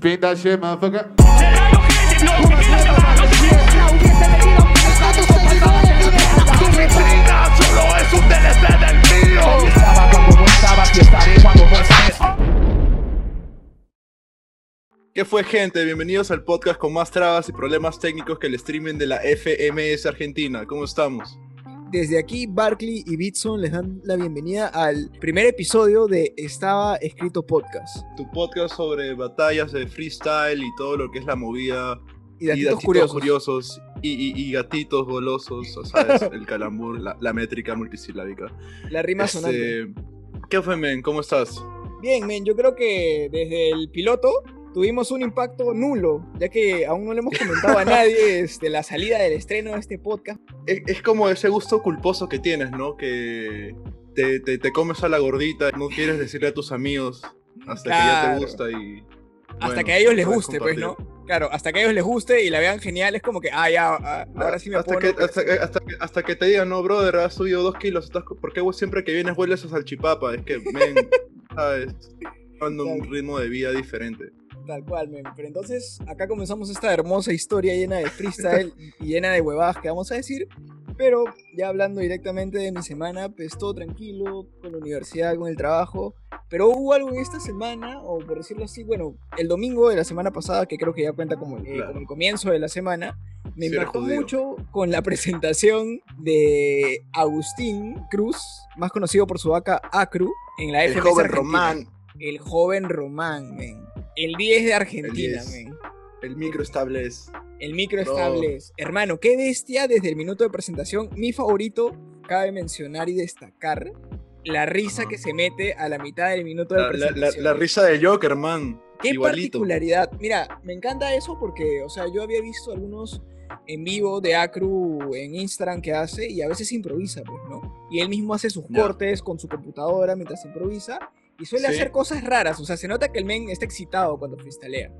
That shit. ¿Qué fue gente? Bienvenidos al podcast con más trabas y problemas técnicos que el streaming de la FMS Argentina. ¿Cómo estamos? Desde aquí, Barkley y Bitson les dan la bienvenida al primer episodio de Estaba Escrito Podcast. Tu podcast sobre batallas de freestyle y todo lo que es la movida. Y datitos curiosos. curiosos y, y- y gatitos golosos, o ¿sabes? El calambur, la, la métrica multisilábica. La rima sonante. Este, ¿Qué fue, men? ¿Cómo estás? Bien, men, yo creo que desde el piloto tuvimos un impacto nulo, ya que aún no le hemos comentado a nadie este, la salida del estreno de este podcast. Es, es como ese gusto culposo que tienes, ¿no? Que te, te- te comes a la gordita, no quieres decirle a tus amigos hasta que ya te gusta y... Hasta que a ellos les guste, pues. ¿no? Claro, hasta que a ellos les guste y la vean genial, es como que, ah, ya, ah, ahora sí me hasta, que, hasta, que- hasta, que, hasta que te digan, no, brother, has subido dos kilos, estás, ¿por qué siempre que vienes vuelves a salchipapa? Es que, men, ¿sabes? Dando un ritmo de vida diferente. Tal cual, men. Pero entonces, acá comenzamos esta hermosa historia llena de freestyle y llena de huevadas que vamos a decir. Pero ya hablando directamente de mi semana, pues todo tranquilo, con la universidad, con el trabajo. Pero hubo algo en esta semana, o por decirlo así, bueno, el domingo de la semana pasada, que creo que ya cuenta como, el- eh, Claro. como el comienzo de la semana, me Sí, mucho con la presentación de Agustín Cruz, más conocido por su vaca Acru, en la El FMS joven Argentina. Román, El joven Román, men. El 10 de Argentina, 10. men. el micro establece. El micro No. estables. Hermano, qué bestia desde el minuto de presentación. Mi favorito, cabe mencionar y destacar, la risa Ajá. que se mete a la mitad del minuto de La, la- la- presentación. la risa de Joker, man. Qué Igualito. particularidad. Mira, me encanta eso porque, o sea, yo había visto algunos en vivo de Acru en Instagram que hace y a veces improvisa, pues, ¿no? Y él mismo hace sus cortes con su computadora mientras improvisa y suele Sí. hacer cosas raras, o sea, se nota que el men está excitado cuando freestalea.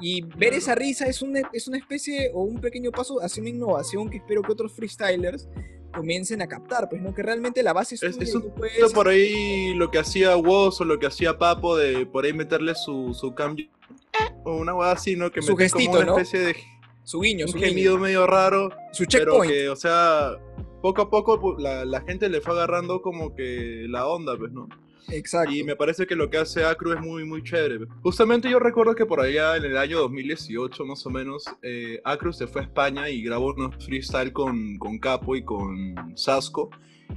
Y ver esa risa es una, es una especie o un pequeño paso hacia una innovación que espero que otros freestylers comiencen a captar, pues, ¿no? Que realmente la base es, Es, tuya es y un tú puedes- poquito por ahí lo que hacía Woz o lo que hacía Papo de por ahí meterle su, su cambio. O una hueá así, ¿no? Que Su mete como gestito, una ¿no? especie de su guiño, un su gemido guiño, medio raro. su Pero checkpoint. que, o sea, poco a poco pu- la, la gente le fue agarrando como que la onda, pues, ¿no? Exacto. Y me parece que lo que hace Acru es muy, muy chévere. Justamente yo recuerdo que por allá en el año 2018, más o menos, eh, Acru se fue a España y grabó unos freestyle con, con Capo y con Sasco.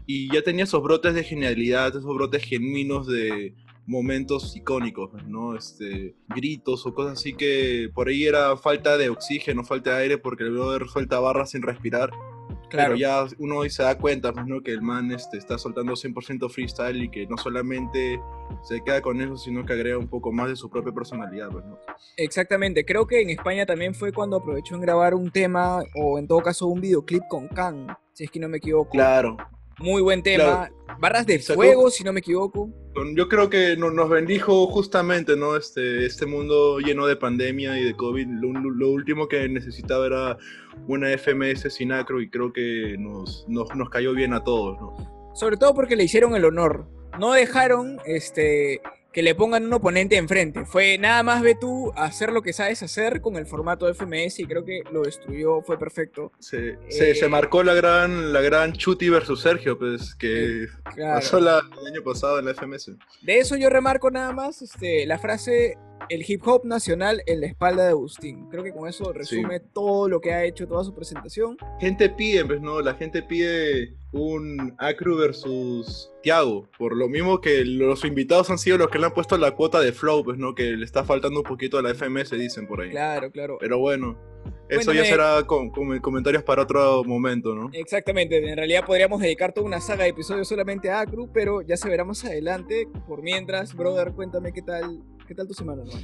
Y ya tenía esos brotes de genialidad, esos brotes genuinos de momentos icónicos, ¿no? Este, gritos o cosas así que por ahí era falta de oxígeno, falta de aire porque el brother suelta barras sin respirar. Claro. Pero ya uno hoy se da cuenta, pues, ¿no? Que el man este, está soltando 100% freestyle y que no solamente se queda con eso, sino que agrega un poco más de su propia personalidad, pues, ¿no? Exactamente, creo que en España también fue cuando aprovechó en grabar un tema o en todo caso un videoclip con Khan, si es que no me equivoco. Claro. Muy buen tema. Barras de Sacó- fuego, si no me equivoco. Yo creo que no- nos bendijo justamente, ¿no? Este, este mundo lleno de pandemia y de COVID. Lo- lo último que necesitaba era una FMS sin acro y creo que nos, nos, nos cayó bien a todos, ¿no? Sobre todo porque le hicieron el honor. No dejaron este, que le pongan un oponente enfrente. Fue nada más ve tú hacer lo que sabes hacer con el formato FMS y creo que lo destruyó, fue perfecto. Se, se, Eh, se marcó la gran, la gran Chuti versus Sergio, pues, que Claro. pasó la- el año pasado en la FMS. De eso yo remarco nada más este, la frase el hip hop nacional en la espalda de Agustín. Creo que con eso resume todo lo que ha hecho, toda su presentación. gente pide, pues no, la gente pide un Acru versus Tiago, por lo mismo que los invitados han sido los que le han puesto la cuota de flow, pues no, que le está faltando un poquito a la FMS, dicen por ahí. Claro, claro. Pero bueno, eso ya me- será con, con comentarios para otro momento, ¿no? Exactamente, en realidad podríamos dedicar toda una saga de episodios solamente a Acru, pero ya se verá más adelante. Por mientras, brother, cuéntame qué tal, qué tal tu semana, hermano.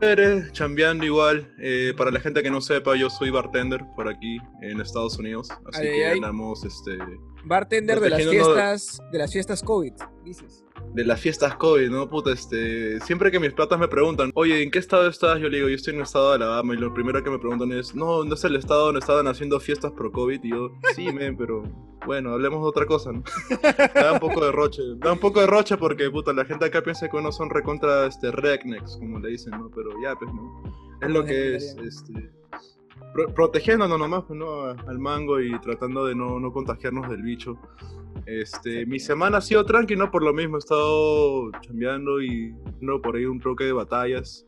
Eres chambeando igual, eh, para la gente que no sepa, yo soy bartender por aquí en Estados Unidos, así Ay, que ay. andamos este, Bartender de las fiestas, de las fiestas COVID, dices. de las fiestas COVID, ¿no? Puta, este, siempre que mis patas me preguntan, oye, ¿en qué estado estás? Yo le digo, yo estoy en el estado de Alabama y lo primero que me preguntan es, no, ¿no es el estado donde estaban haciendo fiestas pro COVID? Y yo, sí, men, pero bueno, hablemos de otra cosa, ¿no? da un poco de roche, da un poco de roche porque, puta, la gente acá piensa que uno son recontra, este, rednecks, como le dicen, ¿no? Pero ya, pues, ¿no? Es lo que es, este... pro- protegiéndonos nomás, pues, Al mango y tratando de no, no contagiarnos del bicho. Este, mi semana ha sido tranqui, ¿no? Por lo mismo, he estado chambeando y no por ahí un toque de batallas.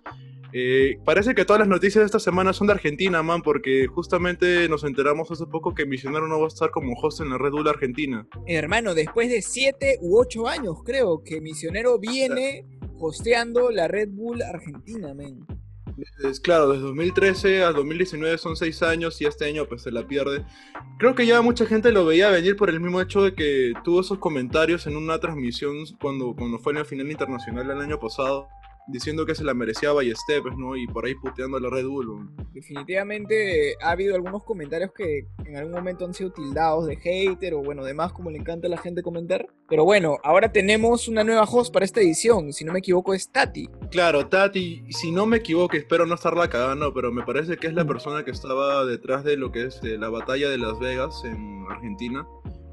Eh, parece que todas las noticias de esta semana son de Argentina, man, porque justamente nos enteramos hace poco que Misionero no va a estar como host en la Red Bull Argentina. Hermano, después de 7 u 8 años, creo, que Misionero viene hosteando la Red Bull Argentina, men. Es claro, desde 2013 al 2019 son 6 años y este año pues se la pierde. Creo que ya mucha gente lo veía venir por el mismo hecho de que tuvo esos comentarios en una transmisión cuando, cuando fue en la final internacional el año pasado, diciendo que se la merecía Ballesteros, ¿no? Y por ahí puteando a la Red Bull. Definitivamente ha habido algunos comentarios que en algún momento han sido tildados de hater o bueno, demás como le encanta a la gente comentar. Pero bueno, ahora tenemos una nueva host para esta edición, si no me equivoco es Tati. Claro, Tati, si no me equivoco, espero no estarla cagando, pero me parece que es la persona que estaba detrás de lo que es eh, la batalla de Las Vegas en Argentina.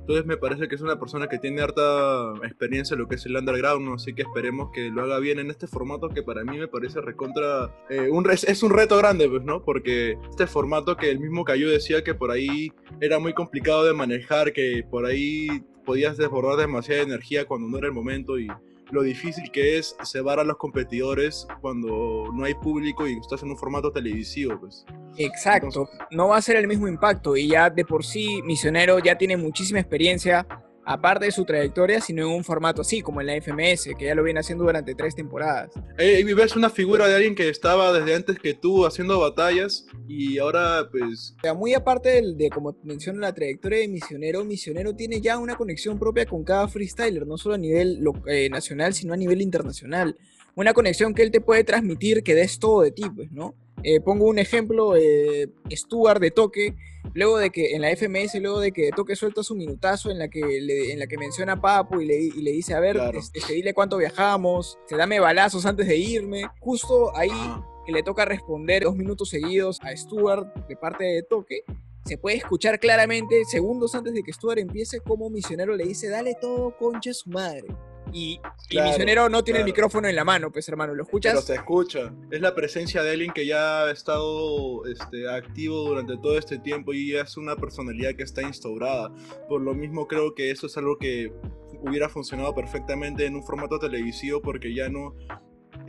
Entonces me parece que es una persona que tiene harta experiencia en lo que es el underground, ¿no? así que esperemos que lo haga bien en este formato que para mí me parece recontra... eh, un re- es un reto grande, pues, ¿no? Porque este formato que el mismo Cayu decía que por ahí era muy complicado de manejar, que por ahí podías desbordar demasiada energía cuando no era el momento y lo difícil que es cebar a los competidores cuando no hay público y estás en un formato televisivo, pues. Exacto, no va a ser el mismo impacto y ya de por sí Misionero ya tiene muchísima experiencia, aparte de su trayectoria, sino en un formato así como en la FMS, que ya lo viene haciendo durante tres temporadas. Y ves una figura de alguien que estaba desde antes que tú haciendo batallas y ahora, pues, O sea, muy aparte del- de, como menciona la trayectoria de Misionero, Misionero tiene ya una conexión propia con cada freestyler, no solo a nivel eh, nacional, sino a nivel internacional. Una conexión que él te puede transmitir que des todo de ti, pues, ¿no? Eh, pongo un ejemplo, eh, Stuart de Toque, luego de que en la FMS, luego de que Toque suelta su minutazo en la que, le- en la que menciona a Papo y le, y le dice, a ver, Claro. este, este, dile cuánto viajamos, se dame balazos antes de irme. Justo ahí ah, que le toca responder dos minutos seguidos a Stuart de parte de Toque, se puede escuchar claramente, segundos antes de que Stuart empiece, como Misionero le dice, dale todo, concha su madre. Y, y Claro, Misionero no tiene el micrófono en la mano, pues hermano, ¿lo pero escuchas? se escucha. Es la presencia de alguien que ya ha estado este, activo durante todo este tiempo y es una personalidad que está instaurada. Por lo mismo creo que eso es algo que hubiera funcionado perfectamente en un formato televisivo porque ya no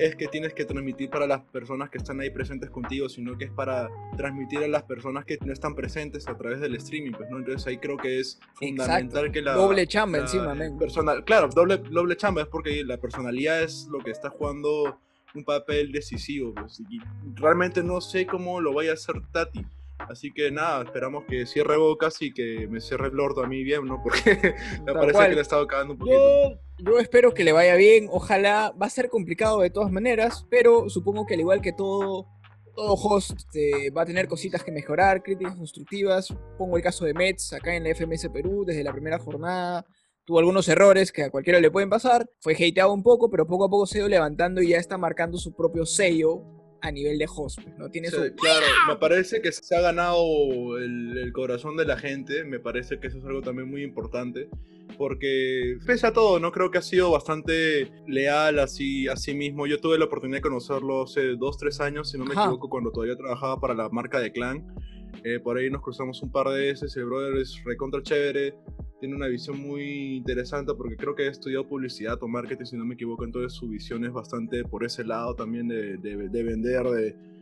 es que tienes que transmitir para las personas que están ahí presentes contigo, sino que es para transmitir a las personas que no están presentes a través del streaming, pues, ¿no? Entonces ahí creo que es fundamental que la... Doble chamba la encima, personal, claro, doble, doble chamba es porque la personalidad es lo que está jugando un papel decisivo, pues, y realmente no sé cómo lo vaya a hacer Tati. Así que nada, esperamos que cierre bocas y que me cierre el orto a mí bien, ¿no? Porque me parece cual. que le he estado cagando un poquito. Yo, yo espero que le vaya bien, ojalá, va a ser complicado de todas maneras, pero supongo que al igual que todo, todo host eh, va a tener cositas que mejorar, críticas constructivas. Pongo el caso de Mets acá en la FMS Perú desde la primera jornada. Tuvo algunos errores que a cualquiera le pueden pasar. Fue hateado un poco, pero poco a poco se ha ido levantando y ya está marcando su propio sello a nivel de host. pues, ¿no? Tiene Sí, su, claro, me parece que se ha ganado el, el corazón de la gente, me parece que eso es algo también muy importante, porque pese a todo, no creo que ha sido bastante leal así a sí mismo. Yo tuve la oportunidad de conocerlo hace dos, tres años, si no me Ajá. equivoco, cuando todavía trabajaba para la marca de Clan. Eh, por ahí nos cruzamos un par de veces, el brother es recontra chévere, tiene una visión muy interesante porque creo que ha estudiado publicidad o marketing, si no me equivoco, entonces su visión es bastante por ese lado también de, de- de vender,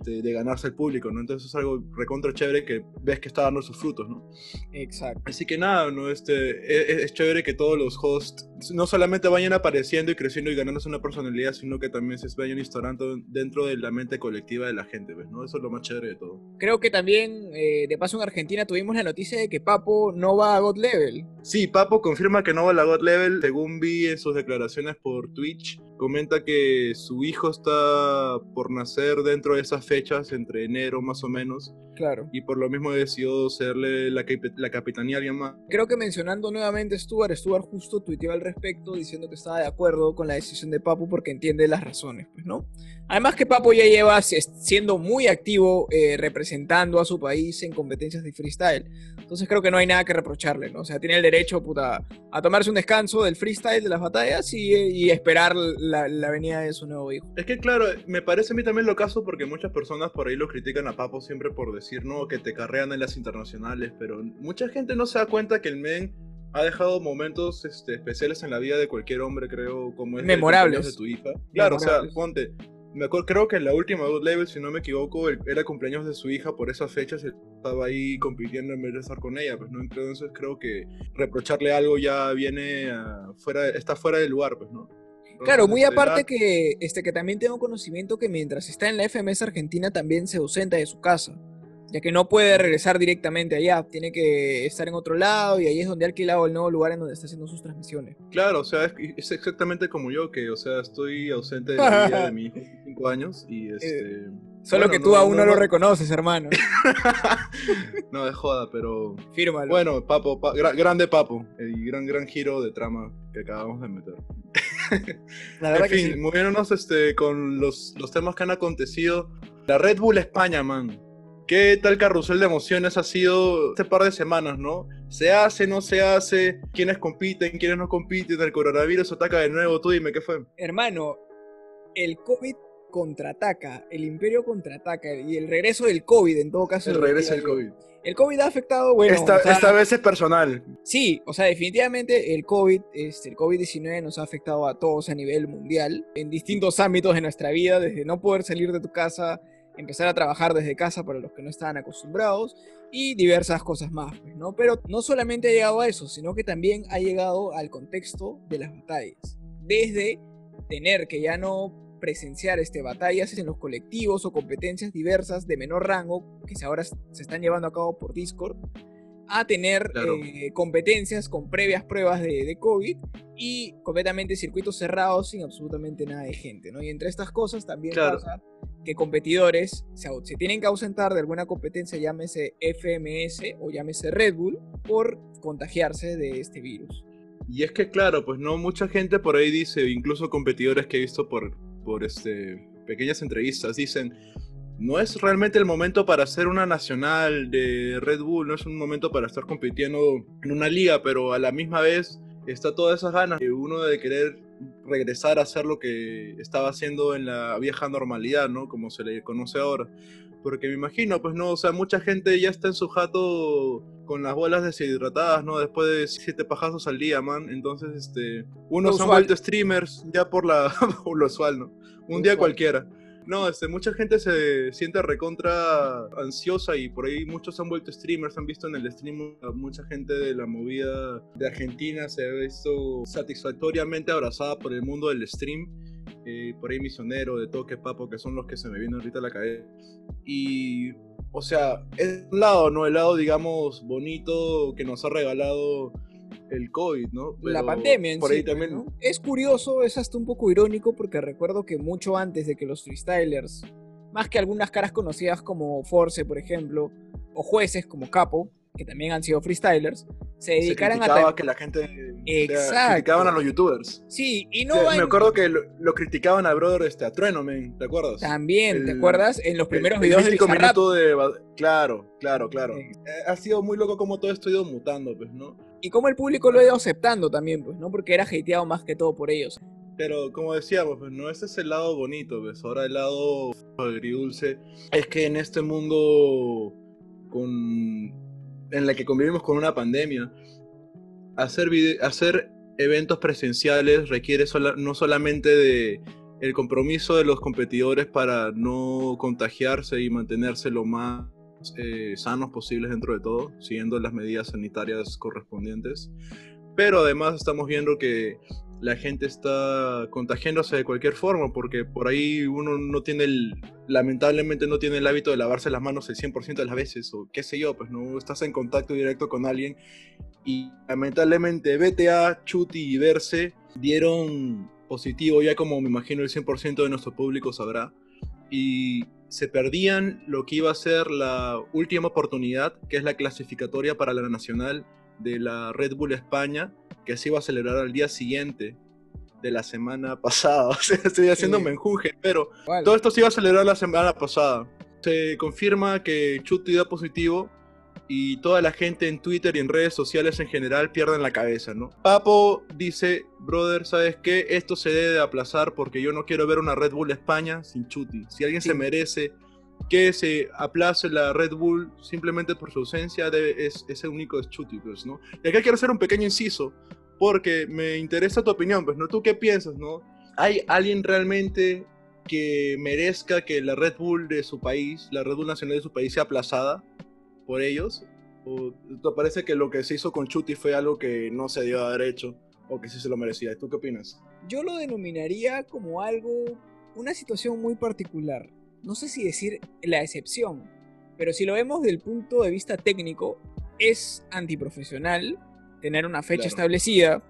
de, de- ganarse el público, ¿no? Entonces es algo recontra chévere que ves que está dando sus frutos, ¿no? Exacto. Así que nada, ¿no? Este, es, es chévere que todos los hosts no solamente vayan apareciendo y creciendo y ganándose una personalidad, sino que también se vayan instaurando dentro de la mente colectiva de la gente, ¿ves? ¿no? Eso es lo más chévere de todo. Creo que también, eh, de paso en Argentina, tuvimos la noticia de que Papo no va a God Level. Sí, Papo confirma que no va a la God Level, según vi en sus declaraciones por Twitch. Comenta que su hijo está por nacer dentro de esas fechas, entre enero más o menos, Claro. y por lo mismo decidió serle la, la capitanía a alguien más. Creo que mencionando nuevamente a Stuart, Stuart justo tuiteó al respecto diciendo que estaba de acuerdo con la decisión de Papo porque entiende las razones, pues, ¿no? Además que Papo ya lleva si- siendo muy activo eh, representando a su país en competencias de freestyle. Entonces creo que no hay nada que reprocharle, ¿no? O sea, tiene el derecho, puta, a tomarse un descanso del freestyle, de las batallas y, y esperar la, la venida de su nuevo hijo. Es que claro, me parece a mí también lo caso porque muchas personas por ahí lo critican a Papo siempre por decir, no, que te carrean en las internacionales, pero mucha gente no se da cuenta que el men ha dejado momentos este, especiales en la vida de cualquier hombre, creo, como es el Memorables. de tu hija. Claro, o sea, ponte, me acuerdo, creo que en la última God Level, si no me equivoco, el- era cumpleaños de su hija por esas fechas y estaba ahí compitiendo en vez de estar con ella, pues no, entonces creo que reprocharle algo ya viene a- fuera, está fuera de lugar, pues, ¿no? Claro, muy aparte que, este, que también tengo conocimiento que mientras está en la FMS Argentina también se ausenta de su casa, ya que no puede regresar directamente allá, tiene que estar en otro lado y ahí es donde ha alquilado el nuevo lugar en donde está haciendo sus transmisiones. Claro, o sea, es, es exactamente como yo, que, o sea, estoy ausente de la vida de mi hijo de 5 años y este... Solo bueno, que tú aún no, lo no- reconoces, hermano. no, de joda, pero... Fírmalo. Bueno, Papo, pa- gra- grande Papo, y gran, gran giro de trama que acabamos de meter. la verdad en que fin, sí. moviéndonos este, con los, los temas que han acontecido. La Red Bull España, man. ¿Qué tal carrusel de emociones ha sido este par de semanas, no? ¿Se hace, no se hace? ¿Quiénes compiten, quiénes no compiten? ¿El coronavirus ataca de nuevo? Tú dime, ¿qué fue? Hermano, el COVID contraataca, el imperio contraataca y el regreso del COVID en todo caso. El regreso del COVID. El COVID ha afectado, bueno, esta, o sea, esta vez es personal. Sí, o sea, definitivamente el COVID, este, el COVID-19 nos ha afectado a todos a nivel mundial, en distintos ámbitos de nuestra vida, desde no poder salir de tu casa, empezar a trabajar desde casa para los que no estaban acostumbrados y diversas cosas más, pues, ¿no? Pero no solamente ha llegado a eso, sino que también ha llegado al contexto de las batallas. Desde tener que ya no presenciar este, batallas en los colectivos o competencias diversas de menor rango que ahora se están llevando a cabo por Discord, a tener Claro. eh, competencias con previas pruebas de, de COVID y completamente circuitos cerrados sin absolutamente nada de gente, ¿no? Y entre estas cosas también Claro. pasa que competidores se, se tienen que ausentar de alguna competencia, llámese FMS o llámese Red Bull, por contagiarse de este virus. Y es que, claro, pues no mucha gente por ahí dice, incluso competidores que he visto por, por este, pequeñas entrevistas, dicen, no es realmente el momento para hacer una nacional de Red Bull, no es un momento para estar compitiendo en una liga, pero a la misma vez está todas esas ganas de uno de querer regresar a hacer lo que estaba haciendo en la vieja normalidad, ¿no? Como se le conoce ahora. Porque me imagino, pues no, o sea, mucha gente ya está en su jato con las bolas deshidratadas, ¿no? Después de siete pajazos al día, man. Entonces, este, unos han vuelto streamers ya por la, por lo usual, ¿no? Un día cualquiera. No, este, mucha gente se siente recontra ansiosa y por ahí muchos han vuelto streamers, han visto en el stream mucha gente de la movida de Argentina se ha visto satisfactoriamente abrazada por el mundo del stream. Eh, por ahí Misionero, de Toque Papo, que son los que se me vienen ahorita a la cabeza. Y, o sea, es un lado, ¿no? El lado, digamos, bonito que nos ha regalado el COVID, ¿no? la pandemia en por ahí también. ¿no? Es curioso, es hasta un poco irónico porque recuerdo que mucho antes de que los freestylers, más que algunas caras conocidas como Force, por ejemplo, o jueces como Capo, que también han sido freestylers, se se dedicaran a... criticaba ta- que la gente Exacto. criticaban a los youtubers. Sí, y no va me en- acuerdo que lo, lo criticaban al brother este, a Trueno, men, ¿te acuerdas? También, ¿te el- acuerdas? En los El- primeros el videos de mítico Bizarrap. minuto de Claro, claro, claro. Sí. Eh, Ha sido muy loco como todo esto ha ido mutando, pues, ¿no? Y como el público lo ha ido aceptando también, pues, ¿no? Porque era hateado más que todo por ellos. Pero como decíamos, pues no, ese es el lado bonito, pues ahora el lado agridulce es que en este mundo con en la que convivimos con una pandemia, hacer hacer eventos presenciales requiere sola- no solamente de el compromiso de los competidores para no contagiarse y mantenerse lo más eh, sanos posibles dentro de todo, siguiendo las medidas sanitarias correspondientes. Pero además estamos viendo que la gente está contagiándose de cualquier forma, porque por ahí uno no tiene el, lamentablemente no tiene el hábito de lavarse las manos el 100% de las veces, o qué sé yo, pues no estás en contacto directo con alguien y lamentablemente BTA, Chuti y Verse dieron positivo, ya como me imagino el 100% de nuestro público sabrá, y se perdían lo que iba a ser la última oportunidad, que es la clasificatoria para la nacional de la Red Bull España, que se iba a celebrar al día siguiente de la semana pasada. O sea, estoy haciendo Sí. menjunje, pero todo esto se iba a celebrar la semana pasada. Se confirma que Chuti da positivo y toda la gente en Twitter y en redes sociales en general pierden la cabeza, ¿no? Papo dice, brother, ¿sabes qué? Esto se debe de aplazar porque yo no quiero ver una Red Bull España sin Chuti. Si alguien Sí. se merece que se aplace la Red Bull simplemente por su ausencia, debe- es, ese único es Chuti, pues, ¿no? Y acá quiero hacer un pequeño inciso porque me interesa tu opinión, pues, ¿no? ¿Tú qué piensas, no? ¿Hay alguien realmente que merezca que la Red Bull de su país, la Red Bull nacional de su país, sea aplazada por ellos? ¿O te parece que lo que se hizo con Chuti fue algo que no se dio a haber hecho o que sí se lo merecía? ¿Tú qué opinas? Yo lo denominaría como algo, una situación muy particular. No sé si decir la excepción, pero si lo vemos del punto de vista técnico, es antiprofesional tener una fecha Claro. establecida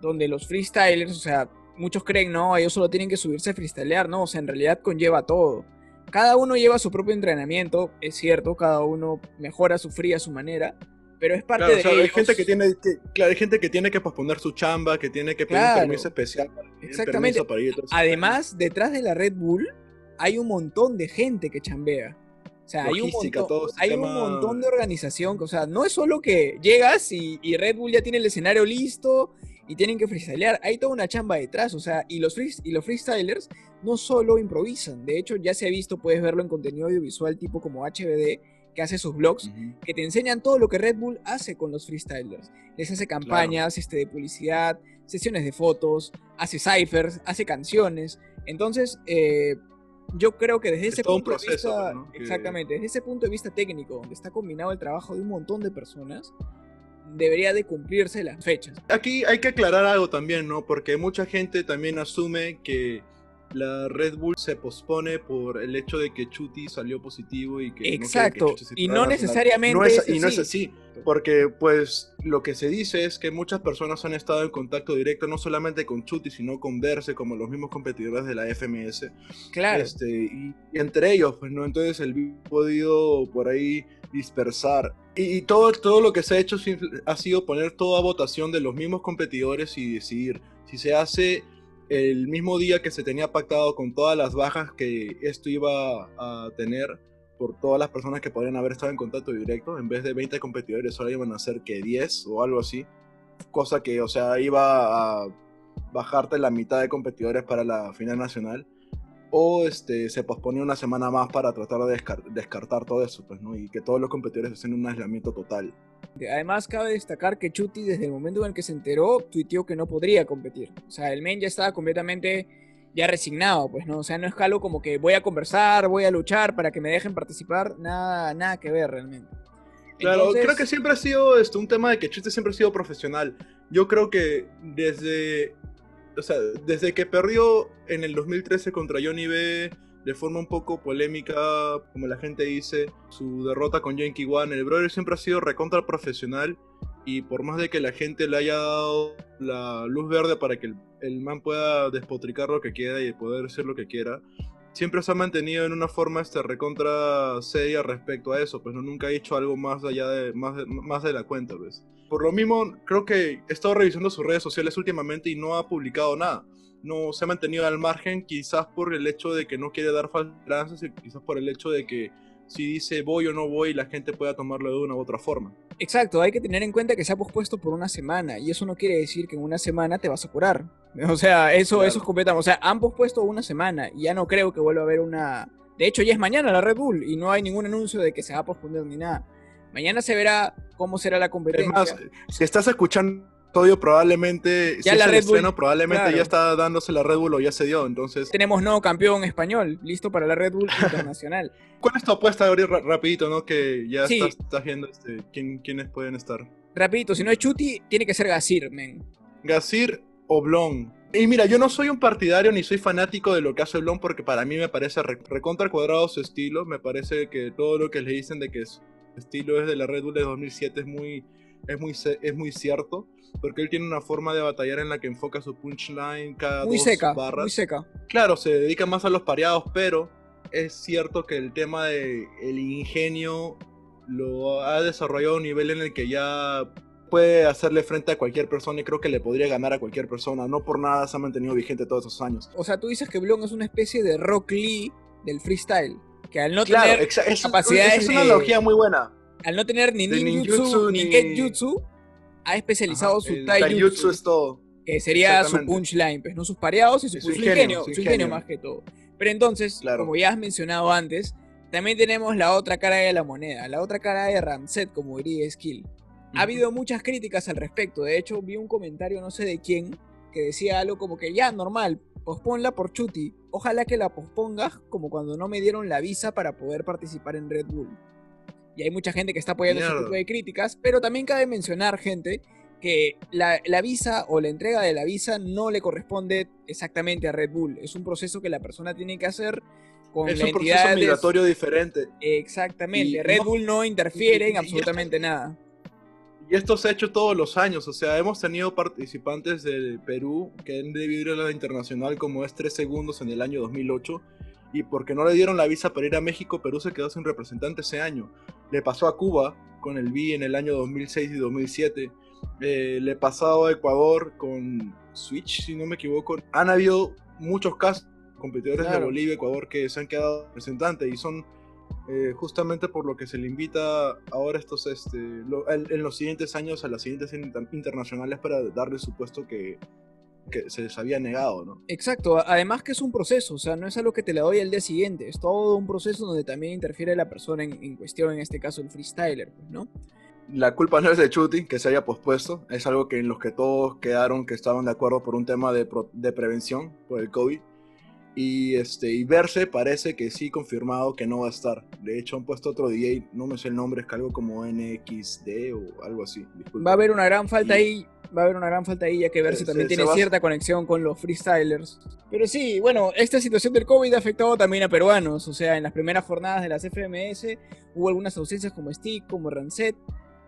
donde los freestylers, o sea, muchos creen, no, ellos solo tienen que subirse a freestylear, no, o sea, en realidad conlleva todo. Cada uno lleva su propio entrenamiento, es cierto, cada uno mejora su fría a su manera, pero es parte Claro, o de sea, hay gente que tiene que, claro, hay gente que tiene que posponer su chamba, que tiene que pedir Claro. un permiso especial para Exactamente. permiso para ir. Además, detrás de la Red Bull hay un montón de gente que chambea. O sea, hay un, montón, un de organización. O sea, no es solo que llegas y, y Red Bull ya tiene el escenario listo y tienen que freestylear. Hay toda una chamba detrás. O sea, y los, free- y los freestylers no solo improvisan. De hecho, ya se ha visto, puedes verlo en contenido audiovisual tipo como HBD, que hace sus vlogs Ujú. que te enseñan todo lo que Red Bull hace con los freestylers. Les hace campañas este, de publicidad, sesiones de fotos, hace ciphers, hace canciones. Entonces, eh, yo creo que desde Es ese punto proceso, de vista, ¿no? Que- exactamente, desde ese punto de vista técnico, donde está combinado el trabajo de un montón de personas, debería de cumplirse las fechas. Aquí hay que aclarar algo también, ¿no? Porque mucha gente también asume que la Red Bull se pospone por el hecho de que Chuti salió positivo y que no que Exacto, Chuti se y no necesariamente No es- y no es así. porque pues lo que se dice es que muchas personas han estado en contacto directo no solamente con Chuti, sino con Verse, como los mismos competidores de la FMS. Claro, Este, y, y entre ellos, pues, ¿no? Entonces el ha podido por ahí dispersar. Y, todo, todo lo que se ha hecho ha sido poner toda votación de los mismos competidores y decidir si se hace el mismo día que se tenía pactado con todas las bajas que esto iba a tener por todas las personas que podrían haber estado en contacto directo, en vez de 20 competidores, solo iban a ser que 10 o algo así. Cosa que, o sea, iba a bajarte la mitad de competidores para la final nacional o este, se posponía una semana más para tratar de descar- descartar todo eso, pues, ¿no? Y que todos los competidores estén en un aislamiento total. Además, cabe destacar que Chuti, desde el momento en el que se enteró, tuiteó que no podría competir. O sea, el men ya estaba completamente ya resignado, pues, ¿no? O sea, no es algo como que voy a conversar, voy a luchar para que me dejen participar, nada, nada que ver realmente. Claro, Entonces, creo que siempre ha sido esto, un tema de que Chute siempre ha sido profesional. Yo creo que desde, o sea, desde que perdió en el 2013 contra Johnny B, de forma un poco polémica, como la gente dice, su derrota con Yankee One, el brother siempre ha sido recontra profesional y por más de que la gente le haya dado la luz verde para que el, man pueda despotricar lo que quiera y poder decir lo que quiera, siempre se ha mantenido en una forma este, recontra seria respecto a eso, pues no nunca ha hecho algo más allá de más, de, más de la cuenta, pues. Por lo mismo, creo que he estado revisando sus redes sociales últimamente y no ha publicado nada. No se ha mantenido al margen, quizás por el hecho de que no quiere dar falsas y quizás por el hecho de que si dice voy o no voy, la gente pueda tomarlo de una u otra forma. Exacto, hay que tener en cuenta que se ha pospuesto por una semana y eso no quiere decir que en una semana te vas a curar. O sea, eso, Claro. eso es completamente. O sea, han pospuesto una semana y ya no creo que vuelva a haber una. De hecho, ya es mañana la Red Bull y no hay ningún anuncio de que se va a posponer ni nada. Mañana se verá cómo será la Es competencia. más, si estás escuchando episodio probablemente, Ya si la es el Red Bull, estreno, probablemente claro. ya está dándose la Red Bull o ya se dio, entonces... Tenemos nuevo campeón español, listo para la Red Bull Internacional. ¿Cuál es tu apuesta ahorita ra- rapidito, no? Que ya Sí. estás, estás viendo este, quién, quiénes pueden estar. Rapidito, si no es Chuti, tiene que ser Gasir, men. Gasir o Blon. Y mira, yo no soy un partidario ni soy fanático de lo que hace Blon porque para mí me parece re- recontra cuadrado su estilo. Me parece que todo lo que le dicen de que su estilo es de la Red Bull de 2007 es muy, es muy, es muy cierto. porque él tiene una forma de batallar en la que enfoca su punchline cada Muy dos seca, barras. muy seca. Claro, se dedica más a los pareados, pero es cierto que el tema del el ingenio lo ha desarrollado a un nivel en el que ya puede hacerle frente a cualquier persona y creo que le podría ganar a cualquier persona. No por nada se ha mantenido vigente todos esos años. O sea, tú dices que Blon es una especie de Rock Lee del freestyle. Que al no claro, tener es, capacidades es una analogía muy buena. al no tener ni ninjutsu ni ni- ha especializado Ajá, su taijutsu, es todo. que sería su punchline, pues, ¿no? Sus pareados y su, ingenio, ingenio, su su ingenio más que todo. Pero entonces, Claro. como ya has mencionado antes, también tenemos la otra cara de la moneda, la otra cara de Ramset, como diría Skill. Ha habido muchas críticas al respecto. De hecho, vi un comentario, no sé de quién, que decía algo como que ya, normal, posponla por Chuti. Ojalá que la pospongas como cuando no me dieron la visa para poder participar en Red Bull. Y hay mucha gente que está apoyando ese tipo de críticas, pero también cabe mencionar, gente, que la, la visa o la entrega de la visa no le corresponde exactamente a Red Bull. Es un proceso que la persona tiene que hacer con Es la un proceso migratorio diferente. Exactamente. Y Red no- Bull no interfiere y- en y- absolutamente nada. Y esto se ha hecho todos los años, o sea, hemos tenido participantes del Perú que han debido ir a la internacional como es 3 segundos en el año 2008 y porque no le dieron la visa para ir a México, Perú se quedó sin representante ese año. Le pasó a Cuba con el B en el año 2006 y 2007. Eh, le pasó a Ecuador con Switch, si no me equivoco. Han habido muchos casos, competidores Claro. de Bolivia, Ecuador, que se han quedado representantes y son eh, justamente por lo que se le invita ahora estos este lo- en, en los siguientes años a las siguientes inter- internacionales para darle su puesto que, que se les había negado, ¿no? Exacto, a- además que es un proceso, o sea, no es algo que te le doy al día siguiente, es todo un proceso donde también interfiere la persona en, en cuestión, en este caso el freestyler, pues, ¿no? La culpa no es de Chuti que se haya pospuesto, es algo que en los que todos quedaron que estaban de acuerdo por un tema de, pro- de prevención por el COVID. Y, este, y verse parece que sí confirmado que no va a estar. De hecho han puesto otro DJ, no me sé el nombre, es que algo como NXD o algo así. disculpa. Va a haber una gran falta Y- ahí, va a haber una gran falta ahí, ya que ver Se- si se- también se tiene cierta conexión con los freestylers. Pero sí, bueno, esta situación del COVID ha afectado también a peruanos, o sea, en las primeras jornadas de las FMS hubo algunas ausencias como Stick, como Rancet,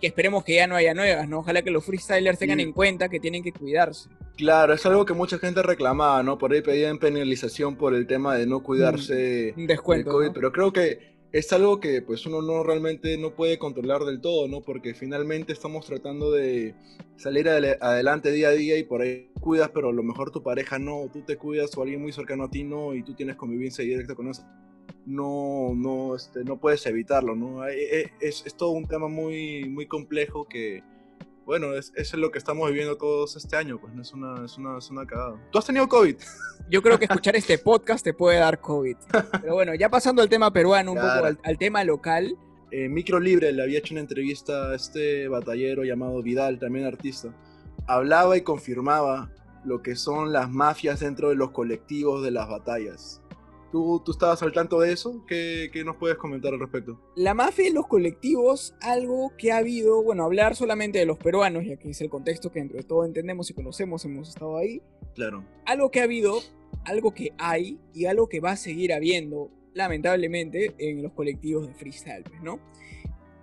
que esperemos que ya no haya nuevas, ¿no? Ojalá que los freestylers tengan Sí. en cuenta que tienen que cuidarse. Claro, es algo que mucha gente reclamaba, ¿no? Por ahí pedían penalización por el tema de no cuidarse Un del. COVID, ¿no? pero creo que es algo que pues uno no realmente no puede controlar del todo, ¿no? Porque finalmente estamos tratando de salir adelante día a día y por ahí cuidas, pero a lo mejor tu pareja no, tú te cuidas o alguien muy cercano a ti no y tú tienes convivencia directa con eso. No, no, este, no puedes evitarlo, ¿no? Eh, eh, Es, es todo un tema muy, muy complejo que, bueno, es, eso es lo que estamos viviendo todos este año, pues no es una, es una, es una cagada. ¿Tú has tenido COVID? Yo creo que escuchar este podcast te puede dar COVID. Pero bueno, ya pasando al tema peruano, un poco al tema local. eh, Micro Libre le había hecho una entrevista a este batallero llamado Vidal, también artista. Hablaba y confirmaba lo que son las mafias dentro de los colectivos de las batallas. ¿Tú, tú estabas al tanto de eso? ¿Qué, qué nos puedes comentar al respecto? La mafia y los colectivos, algo que ha habido, bueno, hablar solamente de los peruanos, ya que es el contexto que entre todo entendemos y conocemos, hemos estado ahí. Claro. Algo que ha habido, algo que hay y algo que va a seguir habiendo, lamentablemente, en los colectivos de freestyle, ¿no?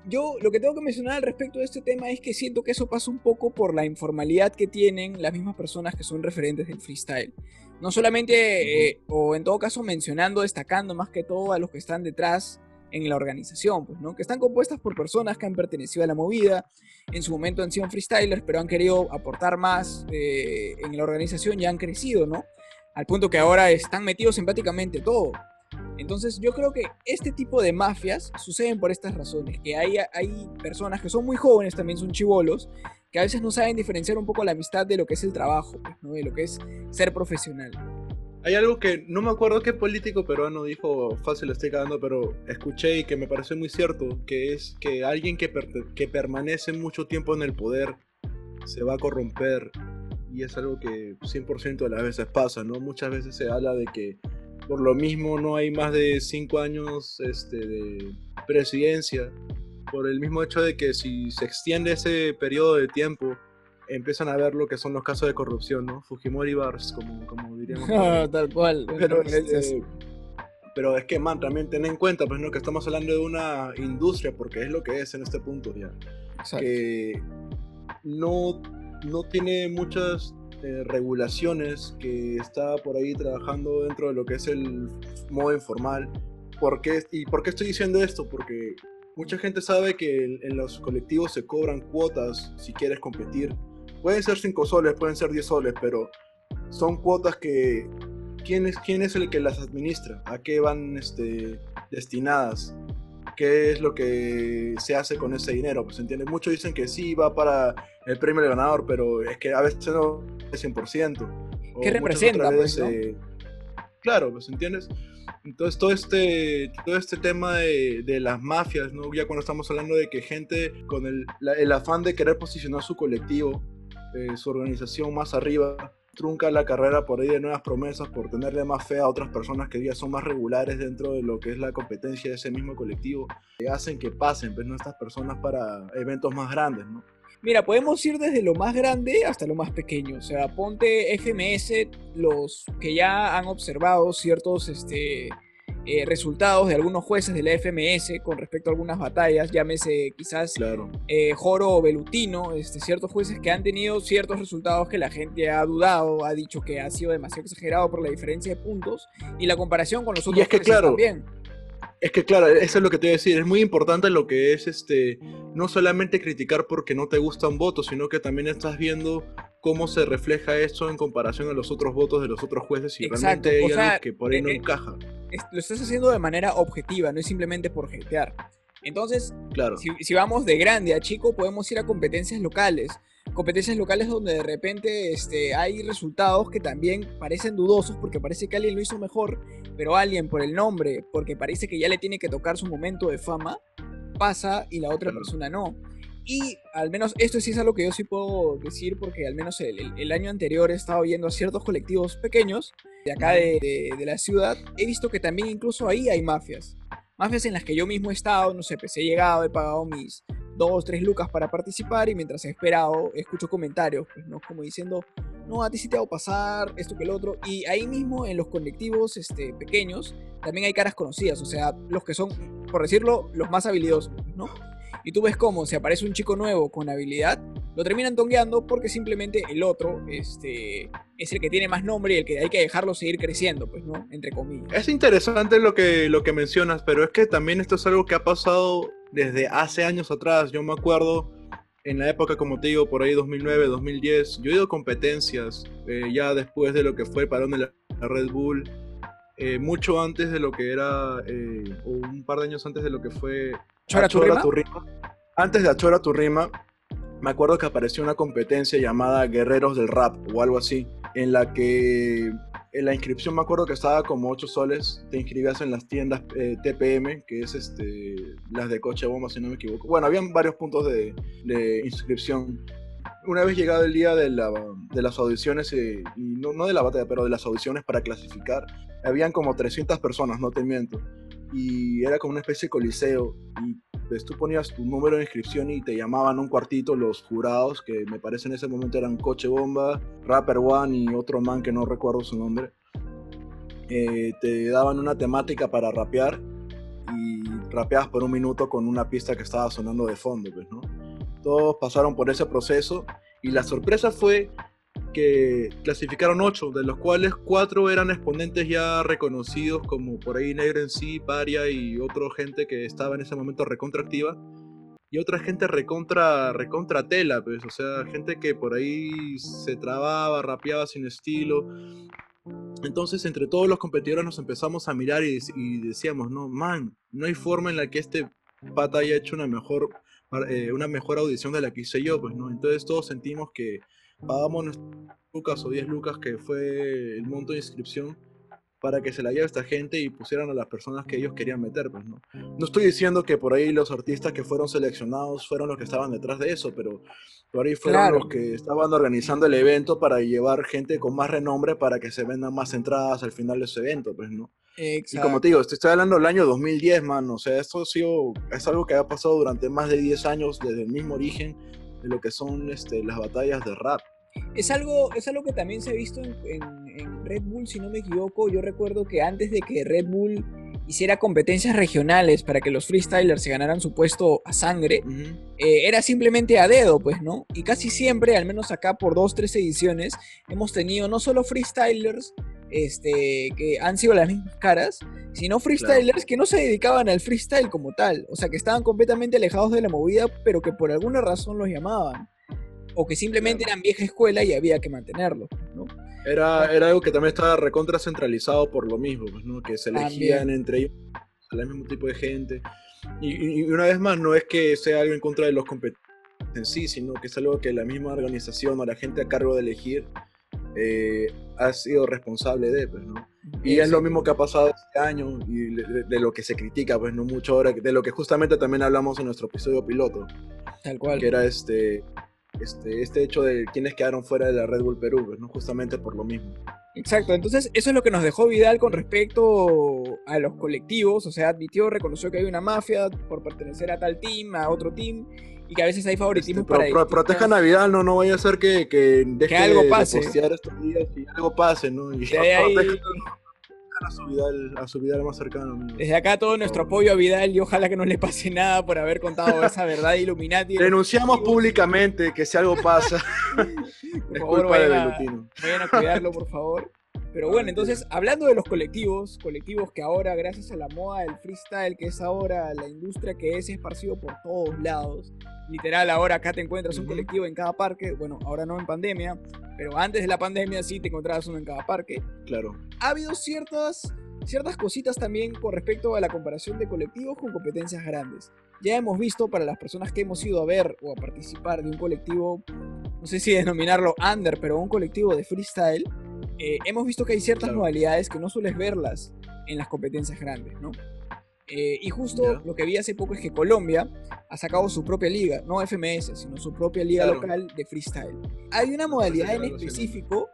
Yo lo que tengo que mencionar al respecto de este tema es que siento que eso pasa un poco por la informalidad que tienen las mismas personas que son referentes del freestyle. No solamente, eh, o en todo caso mencionando, destacando más que todo a los que están detrás en la organización, pues, ¿no? Que están compuestas por personas que han pertenecido a la movida, en su momento han sido freestylers, pero han querido aportar más eh, en la organización y han crecido, ¿no? Al punto que ahora están metidos en prácticamente todo. Entonces yo creo que este tipo de mafias suceden por estas razones, que hay, hay personas que son muy jóvenes, también son chivolos, que a veces no saben diferenciar un poco la amistad de lo que es el trabajo, pues, ¿no? de lo que es ser profesional. Hay algo que no me acuerdo qué político peruano dijo, fácil estoy cagando, pero escuché y que me pareció muy cierto, que es que alguien que, perte- que permanece mucho tiempo en el poder se va a corromper y es algo que 100% de las veces pasa, ¿no? Muchas veces se habla de que por lo mismo no hay más de 5 años este, de presidencia, por el mismo hecho de que si se extiende ese periodo de tiempo, empiezan a ver lo que son los casos de corrupción, ¿no? Fujimori Bars, como, como diríamos. Tal cual. Pero, este, pero es que, man, también ten en cuenta, pues, ¿no? Que estamos hablando de una industria, porque es lo que es en este punto ya. Exacto. Que no no tiene muchas eh, regulaciones, que está por ahí trabajando dentro de lo que es el modo informal. ¿Por qué? ¿Y por qué estoy diciendo esto? Porque mucha gente sabe que en, en los colectivos se cobran cuotas si quieres competir. Pueden ser 5 soles, pueden ser 10 soles, pero son cuotas que... ¿Quién es, quién es el que las administra? ¿A qué van este, destinadas? qué es lo que se hace con ese dinero. Pues entiende, muchos dicen que sí va para el premio del ganador, pero es que a veces no es 100%. O ¿Qué representa, pues, veces, eh, Claro, pues entiendes. Entonces todo este, todo este tema de, de las mafias, ¿no? ya cuando estamos hablando de que gente con el, la- el afán de querer posicionar su colectivo, eh, su organización más arriba, trunca la carrera por ahí de nuevas promesas, por tenerle más fe a otras personas que ya son más regulares dentro de lo que es la competencia de ese mismo colectivo, que hacen que pasen pues, ¿no? estas personas para eventos más grandes. ¿no? Mira, podemos ir desde lo más grande hasta lo más pequeño. O sea, ponte FMS, los que ya han observado ciertos este, eh, resultados de algunos jueces de la FMS con respecto a algunas batallas, llámese quizás Claro. eh, Joro o Belutino, este, ciertos jueces que han tenido ciertos resultados que la gente ha dudado, ha dicho que ha sido demasiado exagerado por la diferencia de puntos y la comparación con los Y otros es que, jueces claro, también. Es que claro, eso es lo que te voy a decir. Es muy importante lo que es este, no solamente criticar porque no te gusta un voto, sino que también estás viendo cómo se refleja eso en comparación a los otros votos de los otros jueces y Exacto, realmente hay o sea, algo que por ahí no eh, eh, encaja. Es- Lo estás haciendo de manera objetiva, no es simplemente por jetear. Entonces, Claro. si, si vamos de grande a chico, podemos ir a competencias locales. Competencias locales donde de repente este, hay resultados que también parecen dudosos porque parece que alguien lo hizo mejor, pero alguien por el nombre, porque parece que ya le tiene que tocar su momento de fama, pasa y la otra persona no. Y al menos esto sí es algo que yo sí puedo decir porque al menos el, el- el año anterior he estado viendo a ciertos colectivos pequeños de acá de, de- de la ciudad. He visto que también incluso ahí hay mafias. Mafias en las que yo mismo he estado, no sé, pues he llegado, he pagado mis dos, tres lucas para participar y mientras he esperado escucho comentarios, pues no, como diciendo, no, a ti sí te a pasar, esto que el otro. Y ahí mismo en los colectivos este, pequeños también hay caras conocidas, o sea, los que son, por decirlo, los más habilidosos, ¿no? Y tú ves cómo si aparece un chico nuevo con habilidad, lo terminan tongueando porque simplemente el otro este, es el que tiene más nombre y el que hay que dejarlo seguir creciendo, pues, ¿no? Entre comillas. Es interesante lo que, lo que mencionas, pero es que también esto es algo que ha pasado desde hace años atrás. Yo me acuerdo en la época, como te digo, por ahí 2009, 2010, yo he ido a competencias eh, ya después de lo que fue el parón de la, la Red Bull, eh, mucho antes de lo que era, eh, o un par de años antes de lo que fue ¿Chora tu Achora rima? tu rima. Antes de Achora tu rima, me acuerdo que apareció una competencia llamada Guerreros del Rap o algo así, en la que en la inscripción me acuerdo que estaba como 8 soles, te inscribías en las tiendas eh, TPM, que es este, las de coche bomba si no me equivoco. Bueno, habían varios puntos de, de inscripción. Una vez llegado el día de, la- de las audiciones, eh, y no, no de la batalla, pero de las audiciones para clasificar, habían como 300 personas, no te miento. Y era como una especie de coliseo. Y pues tú ponías tu número de inscripción y te llamaban un cuartito los jurados, que me parece en ese momento eran Coche Bomba, Rapper One y otro man que no recuerdo su nombre. Eh, te daban una temática para rapear y rapeabas por un minuto con una pista que estaba sonando de fondo, pues, ¿no? Todos pasaron por ese proceso y la sorpresa fue que clasificaron ocho, de los cuales cuatro eran exponentes ya reconocidos como por ahí Negro en sí, Paria y otra gente que estaba en ese momento recontra activa. Y otra gente recontra, recontra tela, pues, o sea, gente que por ahí se trababa, rapeaba sin estilo. Entonces, entre todos los competidores nos empezamos a mirar y, y decíamos, no, man, no hay forma en la que este pata haya hecho una mejor, eh, una mejor audición de la que hice yo, pues, ¿no? Entonces todos sentimos que pagamos lucas o 10 lucas, que fue el monto de inscripción, para que se la lleve esta gente y pusieran a las personas que ellos querían meter, pues, ¿no? No estoy diciendo que por ahí los artistas que fueron seleccionados fueron los que estaban detrás de eso, pero por ahí fueron Claro. los que estaban organizando el evento para llevar gente con más renombre para que se vendan más entradas al final de ese evento, pues, ¿no? Y como te digo, te estoy hablando del año 2010, man. O sea, esto ha sido, es algo que ha pasado durante más de 10 años desde el mismo origen de lo que son este, las batallas de rap. Es algo, es algo que también se ha visto en, en- en Red Bull, si no me equivoco. Yo recuerdo que antes de que Red Bull hiciera competencias regionales para que los freestylers se ganaran su puesto a sangre, eh, era simplemente a dedo, pues, ¿no? Y casi siempre, al menos acá por dos, tres ediciones, hemos tenido no solo freestylers este, que han sido las mismas caras, sino freestylers que no se dedicaban al freestyle como tal, o sea, que estaban completamente alejados de la movida, pero que por alguna razón los llamaban, o que simplemente eran vieja escuela y había que mantenerlos, ¿no? Era, era algo que también estaba recontra centralizado por lo mismo, pues, ¿no? Que se elegían También. entre ellos al mismo tipo de gente. Y una vez más, no es que sea algo en contra de los competidores en sí, sino que es algo que la misma organización o la gente a cargo de elegir eh, ha sido responsable de, pues, ¿no? Y es lo mismo que ha pasado este año y de, de- de lo que se critica, pues no mucho ahora, de lo que justamente también hablamos en nuestro episodio piloto, Tal cual. que era este, este, este hecho de quienes quedaron fuera de la Red Bull Perú, pues, ¿no? Justamente por lo mismo. Exacto, entonces eso es lo que nos dejó Vidal con respecto a los colectivos, o sea, admitió, reconoció que hay una mafia por pertenecer a tal team, a otro team, y que a veces hay favoritismo Este, para pro- distintas- protejan a Vidal, no, no vaya a ser que, que deje algo de- pase. de estos días y algo pase, ¿no? Y De ahí- protejan a su Vidal, a su Vidal más cercano. Desde acá todo nuestro apoyo a Vidal y ojalá que no le pase nada por haber contado esa verdad Illuminati. Denunciamos públicamente que si algo pasa, Por favor, vayan a-. Vayan a cuidarlo, por favor. Pero bueno, entonces, hablando de los colectivos, colectivos que ahora, gracias a la moda del freestyle, que es ahora la industria que es esparcido por todos lados, literal, ahora acá te encuentras un colectivo en cada parque, bueno, ahora no en pandemia, pero antes de la pandemia sí te encontrabas uno en cada parque. Claro. Ha habido ciertas, ciertas cositas también con respecto a la comparación de colectivos con competencias grandes. Ya hemos visto para las personas que hemos ido a ver o a participar de un colectivo, no sé si denominarlo under, pero un colectivo de freestyle, eh, hemos visto que hay ciertas Claro. modalidades que no sueles verlas en las competencias grandes, ¿no? Eh, y justo Ya. lo que vi hace poco es que Colombia ha sacado su propia liga, no FMS, sino su propia liga Claro. local de freestyle. Hay una modalidad en específico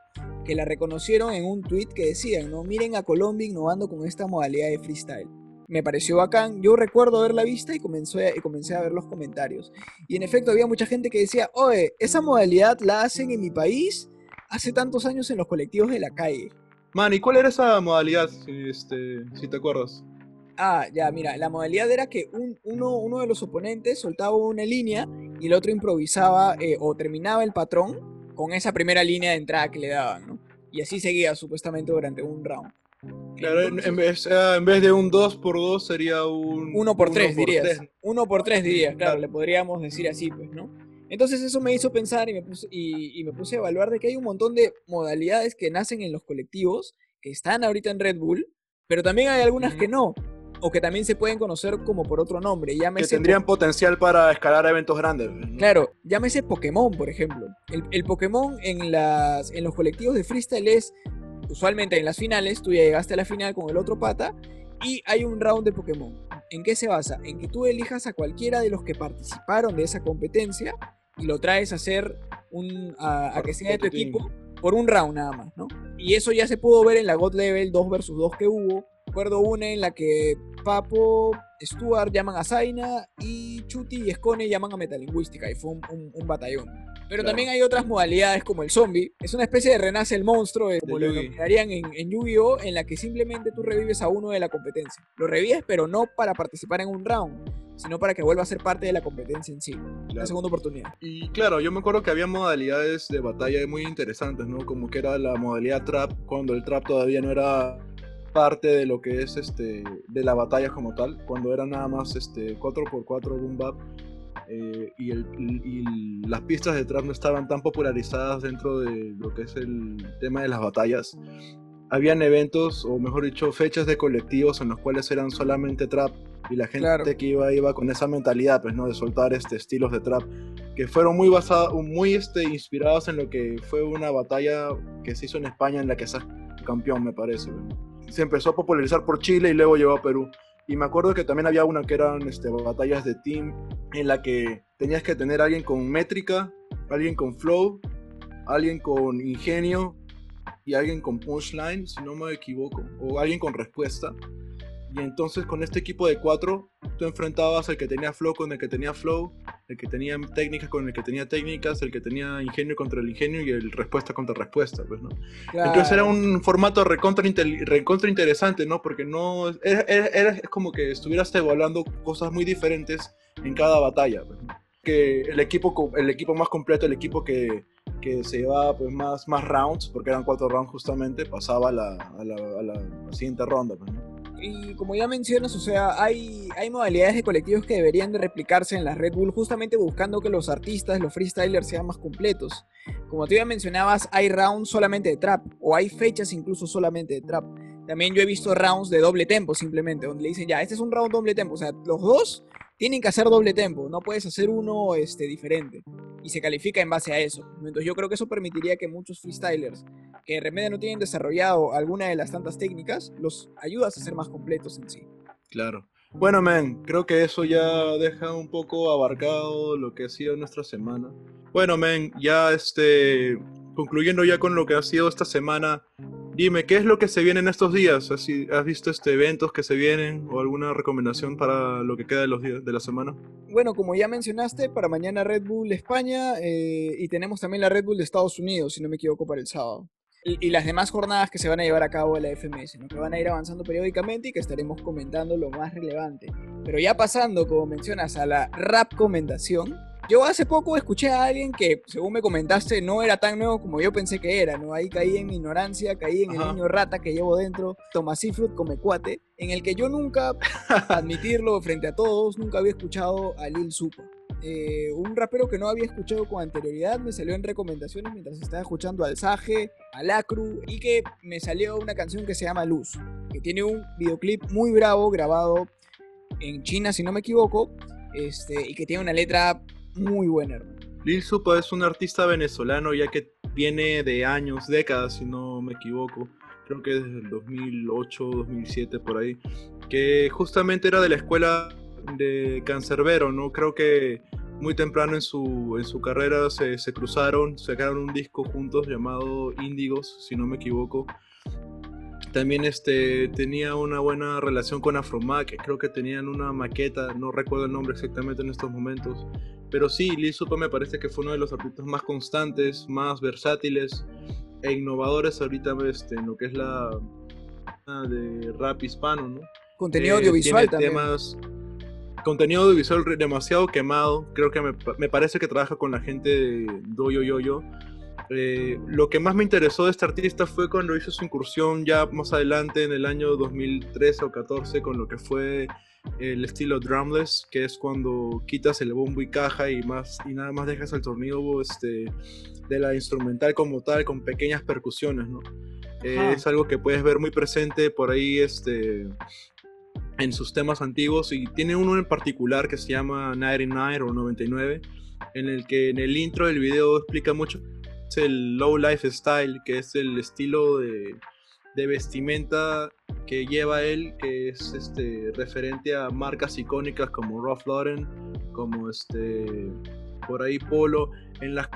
que la reconocieron en un tweet que decían, ¿no? Miren a Colombia innovando con esta modalidad de freestyle. Me pareció bacán, yo recuerdo haberla vista y comencé, y comencé a ver los comentarios. Y en efecto había mucha gente que decía, oye, esa modalidad la hacen en mi país hace tantos años en los colectivos de la calle. Man, ¿y cuál era esa modalidad, este, si te acuerdas? Ah, ya, mira, la modalidad era que un- uno, uno de los oponentes soltaba una línea y el otro improvisaba eh, o terminaba el patrón con esa primera línea de entrada que le daban, ¿no? Y así seguía supuestamente durante un round. Claro, en, Entonces, en vez, en vez de un 2 por 2 sería un... Uno por tres, por dirías. tres. Uno por tres, dirías, claro, Claro. le podríamos decir así, pues, ¿no? Entonces eso me hizo pensar y me, puse, y, y me puse a evaluar de que hay un montón de modalidades que nacen en los colectivos, que están ahorita en Red Bull, pero también hay algunas que no, o que también se pueden conocer como por otro nombre. Que Llámese tendrían potencial para escalar a eventos grandes. ¿no? Claro, llámese Pokémon, por ejemplo. El, el Pokémon en, las, en los colectivos de freestyle es, usualmente en las finales, tú ya llegaste a la final con el otro pata y hay un round de Pokémon. ¿En qué se basa? En que tú elijas a cualquiera de los que participaron de esa competencia y lo traes a hacer un, a, a que sea de tu equipo por un round nada más, ¿no? Y eso ya se pudo ver en la God Level 2 vs 2 que hubo. Recuerdo una en la que Papo, Stuart llaman a Zaina y Chuti y Escone llaman a Metalingüística y fue un, un- un batallón. Pero Claro. también hay otras modalidades como el zombie. Es una especie de renace el monstruo, eh, como lo denominarían en, en Yu-Gi-Oh! en la que simplemente tú revives a uno de la competencia. Lo revives pero no para participar en un round, sino para que vuelva a ser parte de la competencia en sí. Una Claro. segunda oportunidad. Y claro, yo me acuerdo que había modalidades de batalla muy interesantes, ¿no? Como que era la modalidad trap, cuando el trap todavía no era parte de lo que es este de la batalla como tal, cuando era nada más este 4x4 boom bap eh, y, el, y las pistas de trap no estaban tan popularizadas dentro de lo que es el tema de las batallas. Habían eventos, o mejor dicho, fechas de colectivos en los cuales eran solamente trap y la gente Claro. que iba iba con esa mentalidad, pues, ¿no? De soltar este estilos de trap que fueron muy basados, muy este, inspirados en lo que fue una batalla que se hizo en España en la que se campeón, me parece. ¿no? Se empezó a popularizar por Chile y luego llegó a Perú. Y me acuerdo que también había una que eran este, batallas de team en la que tenías que tener alguien con métrica, alguien con flow, alguien con ingenio y alguien con punchline, si no me equivoco, o alguien con respuesta. Y entonces con este equipo de cuatro, tú enfrentabas al que tenía flow con el que tenía flow El que tenía técnicas con el que tenía técnicas, el que tenía ingenio contra el ingenio y el respuesta contra respuesta, pues, ¿no? Entonces era un formato recontra, recontra interesante, ¿no? Porque no... Era, era- era- es como que estuvieras evaluando cosas muy diferentes en cada batalla, pues, ¿no? Que el equipo, el equipo más completo, el equipo que, que se llevaba pues, más, más rounds, porque eran cuatro rounds justamente, pasaba a la, a la- a la siguiente ronda, pues, ¿no? Y como ya mencionas, o sea, hay, hay modalidades de colectivos que deberían de replicarse en la Red Bull justamente buscando que los artistas, los freestylers sean más completos. Como tú ya mencionabas, hay rounds solamente de trap o hay fechas incluso solamente de trap. También yo he visto rounds de doble tempo simplemente, donde le dicen ya, este es un round doble tempo, o sea, los dos tienen que hacer doble tempo, no puedes hacer uno este, diferente. Y se califica en base a eso. Entonces yo creo que eso permitiría que muchos freestylers que de repente no tienen desarrollado alguna de las tantas técnicas, los ayudas a ser más completos en sí. Claro. Bueno, men, creo que eso ya deja un poco abarcado lo que ha sido nuestra semana. Bueno, men, ya este, concluyendo ya con lo que ha sido esta semana, dime, ¿qué es lo que se viene en estos días? ¿Has, visto este eventos que se vienen o alguna recomendación para lo que queda de los días de la semana? Bueno, como ya mencionaste, para mañana Red Bull España eh, y tenemos también la Red Bull de Estados Unidos, si no me equivoco, para el sábado. Y, las demás jornadas que se van a llevar a cabo en la FMS, ¿no? que van a ir avanzando periódicamente y que estaremos comentando lo más relevante. Pero ya pasando, como mencionas, a la rap comentación, yo hace poco escuché a alguien que, según me comentaste, no era tan nuevo como yo pensé que era, ¿no? Ahí caí en mi ignorancia, caí en el niño rata que llevo dentro, Tomasifrut come cuate, en el que yo nunca, admitirlo frente a todos, nunca había escuchado a Lil Supa. Eh, un rapero que no había escuchado con anterioridad me salió en recomendaciones mientras estaba escuchando al Sage, al Acru y que me salió una canción que se llama Luz, que tiene un videoclip muy bravo grabado en China si no me equivoco, este, y que tiene una letra muy buena, hermano. Lil Supa es un artista venezolano ya que viene de años, décadas, si no me equivoco. Creo que desde el 2008, 2007, por ahí. Que justamente era de la escuela de Cancerbero, ¿no? Creo que muy temprano en su, en su carrera se, se cruzaron, sacaron un disco juntos llamado Índigos, si no me equivoco. También este, tenía una buena relación con Afromac, creo que tenían una maqueta, no recuerdo el nombre exactamente en estos momentos. Pero sí, Lil Supa me parece que fue uno de los artistas más constantes, más versátiles e innovadores ahorita este, en lo que es la de rap hispano, ¿no? Contenido Eh, audiovisual tiene también. temas contenido audiovisual demasiado quemado creo que me, me parece que trabaja con la gente de Doyo Yo Yo Eh, lo que más me interesó de este artista fue cuando hizo su incursión ya más adelante en el año 2013 o 14 con lo que fue el estilo drumless que es cuando quitas el bombo y caja y más y nada más dejas el sonido este de la instrumental como tal con pequeñas percusiones no Eh, es algo que puedes ver muy presente por ahí este en sus temas antiguos y tiene uno en particular que se llama 99 o 99 en el que en el intro del video explica mucho es el low lifestyle que es el estilo de, de vestimenta que lleva él que es este referente a marcas icónicas como Ralph Lauren como este por ahí Polo en las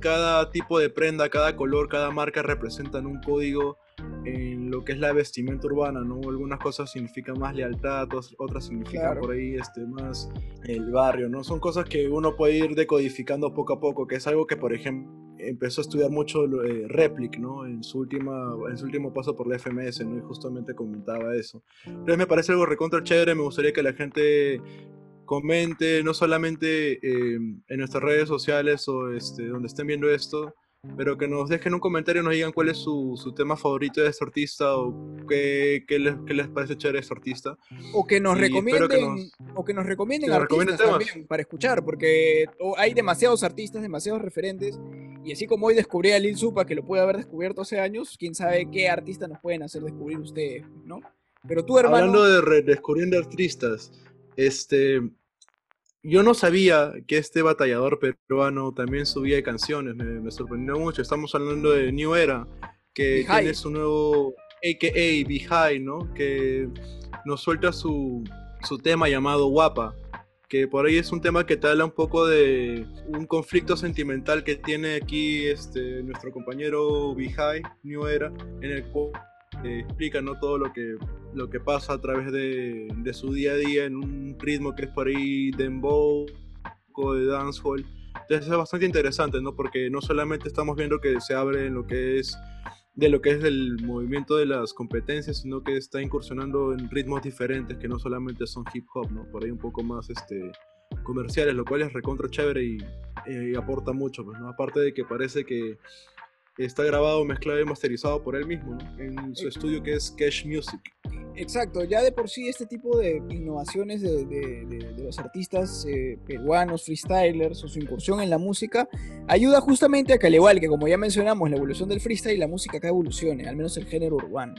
cada tipo de prenda cada color cada marca representan un código en lo que es la vestimenta urbana, ¿no? Algunas cosas significan más lealtad, otras- significan Claro. por ahí este, más el barrio, ¿no? Son cosas que uno puede ir decodificando poco a poco, que es algo que, por ejemplo, empezó a estudiar mucho eh, Replic, ¿no? En su, última, en su último paso por la FMS, ¿no? Y justamente comentaba eso. Entonces me parece algo recontra chévere, me gustaría que la gente comente, no solamente eh, en nuestras redes sociales o este, donde estén viendo esto, pero que nos dejen un comentario y nos digan cuál es su, su tema favorito de este artista o qué, qué les, qué les parece chévere este artista. O que nos Y espero que recomienden, o que nos recomienden que nos artistas recomienden también para escuchar, porque hay demasiados artistas, demasiados referentes, y así como hoy descubrí a Lil Supa, que lo puede haber descubierto hace años, quién sabe qué artista nos pueden hacer descubrir ustedes, ¿no? Pero tú, hermano, Hablando de descubriendo artistas, este, yo no sabía que este batallador peruano también subía canciones, me, me sorprendió mucho. Estamos hablando de New Era, que Bihai. tiene su nuevo AKA Bihai, ¿no? Que nos suelta su, su tema llamado Guapa, que por ahí es un tema que te habla un poco de un conflicto sentimental que tiene aquí este, nuestro compañero Bihai, New Era, en el cual eh, explica ¿no? todo lo que, lo que pasa a través de, de su día a día en un ritmo que es por ahí dembow, de dancehall. Entonces es bastante interesante, ¿no? Porque no solamente estamos viendo que se abre en lo que es de lo que es el movimiento de las competencias, sino que está incursionando en ritmos diferentes que no solamente son hip hop, ¿no? Por ahí un poco más este comerciales, lo cual es recontra chévere y, y aporta mucho, pues, ¿no? Aparte de que parece que está grabado, mezclado y masterizado por él mismo, ¿no? En su estudio que es Cash Music. Exacto, ya de por sí este tipo de innovaciones de, los artistas eh, peruanos, freestylers o su incursión en la música, ayuda justamente a que al igual que como ya mencionamos la evolución del freestyle, la música acá evolucione, al menos el género urbano.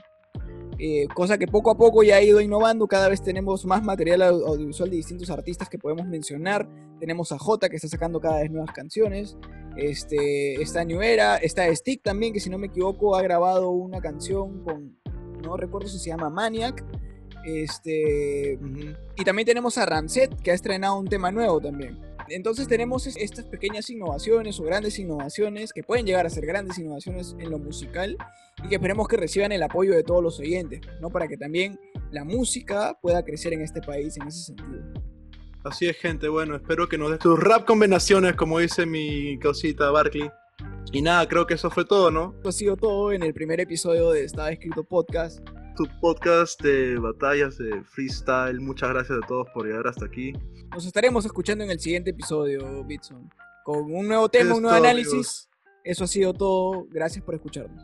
Eh, cosa que poco a poco ya ha ido innovando, cada vez tenemos más material au- audiovisual de distintos artistas que podemos mencionar. Tenemos a Jota que está sacando cada vez nuevas canciones. Este, está New está Stick también, que si no me equivoco ha grabado una canción con, no recuerdo si se llama Maniac. Este, y también tenemos a Ramset, que ha estrenado un tema nuevo también. Entonces tenemos es- estas pequeñas innovaciones o grandes innovaciones que pueden llegar a ser grandes innovaciones en lo musical y que esperemos que reciban el apoyo de todos los oyentes, ¿no? Para que también la música pueda crecer en este país en ese sentido. Así es, gente. Bueno, espero que nos des tus rap combinaciones, como dice mi cosita Barkley. Y nada, creo que eso fue todo, ¿no? Esto ha sido todo en el primer episodio de Estaba Escrito Podcast. Tu podcast de batallas de freestyle. Muchas gracias a todos por llegar hasta aquí. Nos estaremos escuchando en el siguiente episodio, Bitson, con un nuevo tema, Es un nuevo todo, análisis. amigos. Eso ha sido todo. Gracias por escucharnos.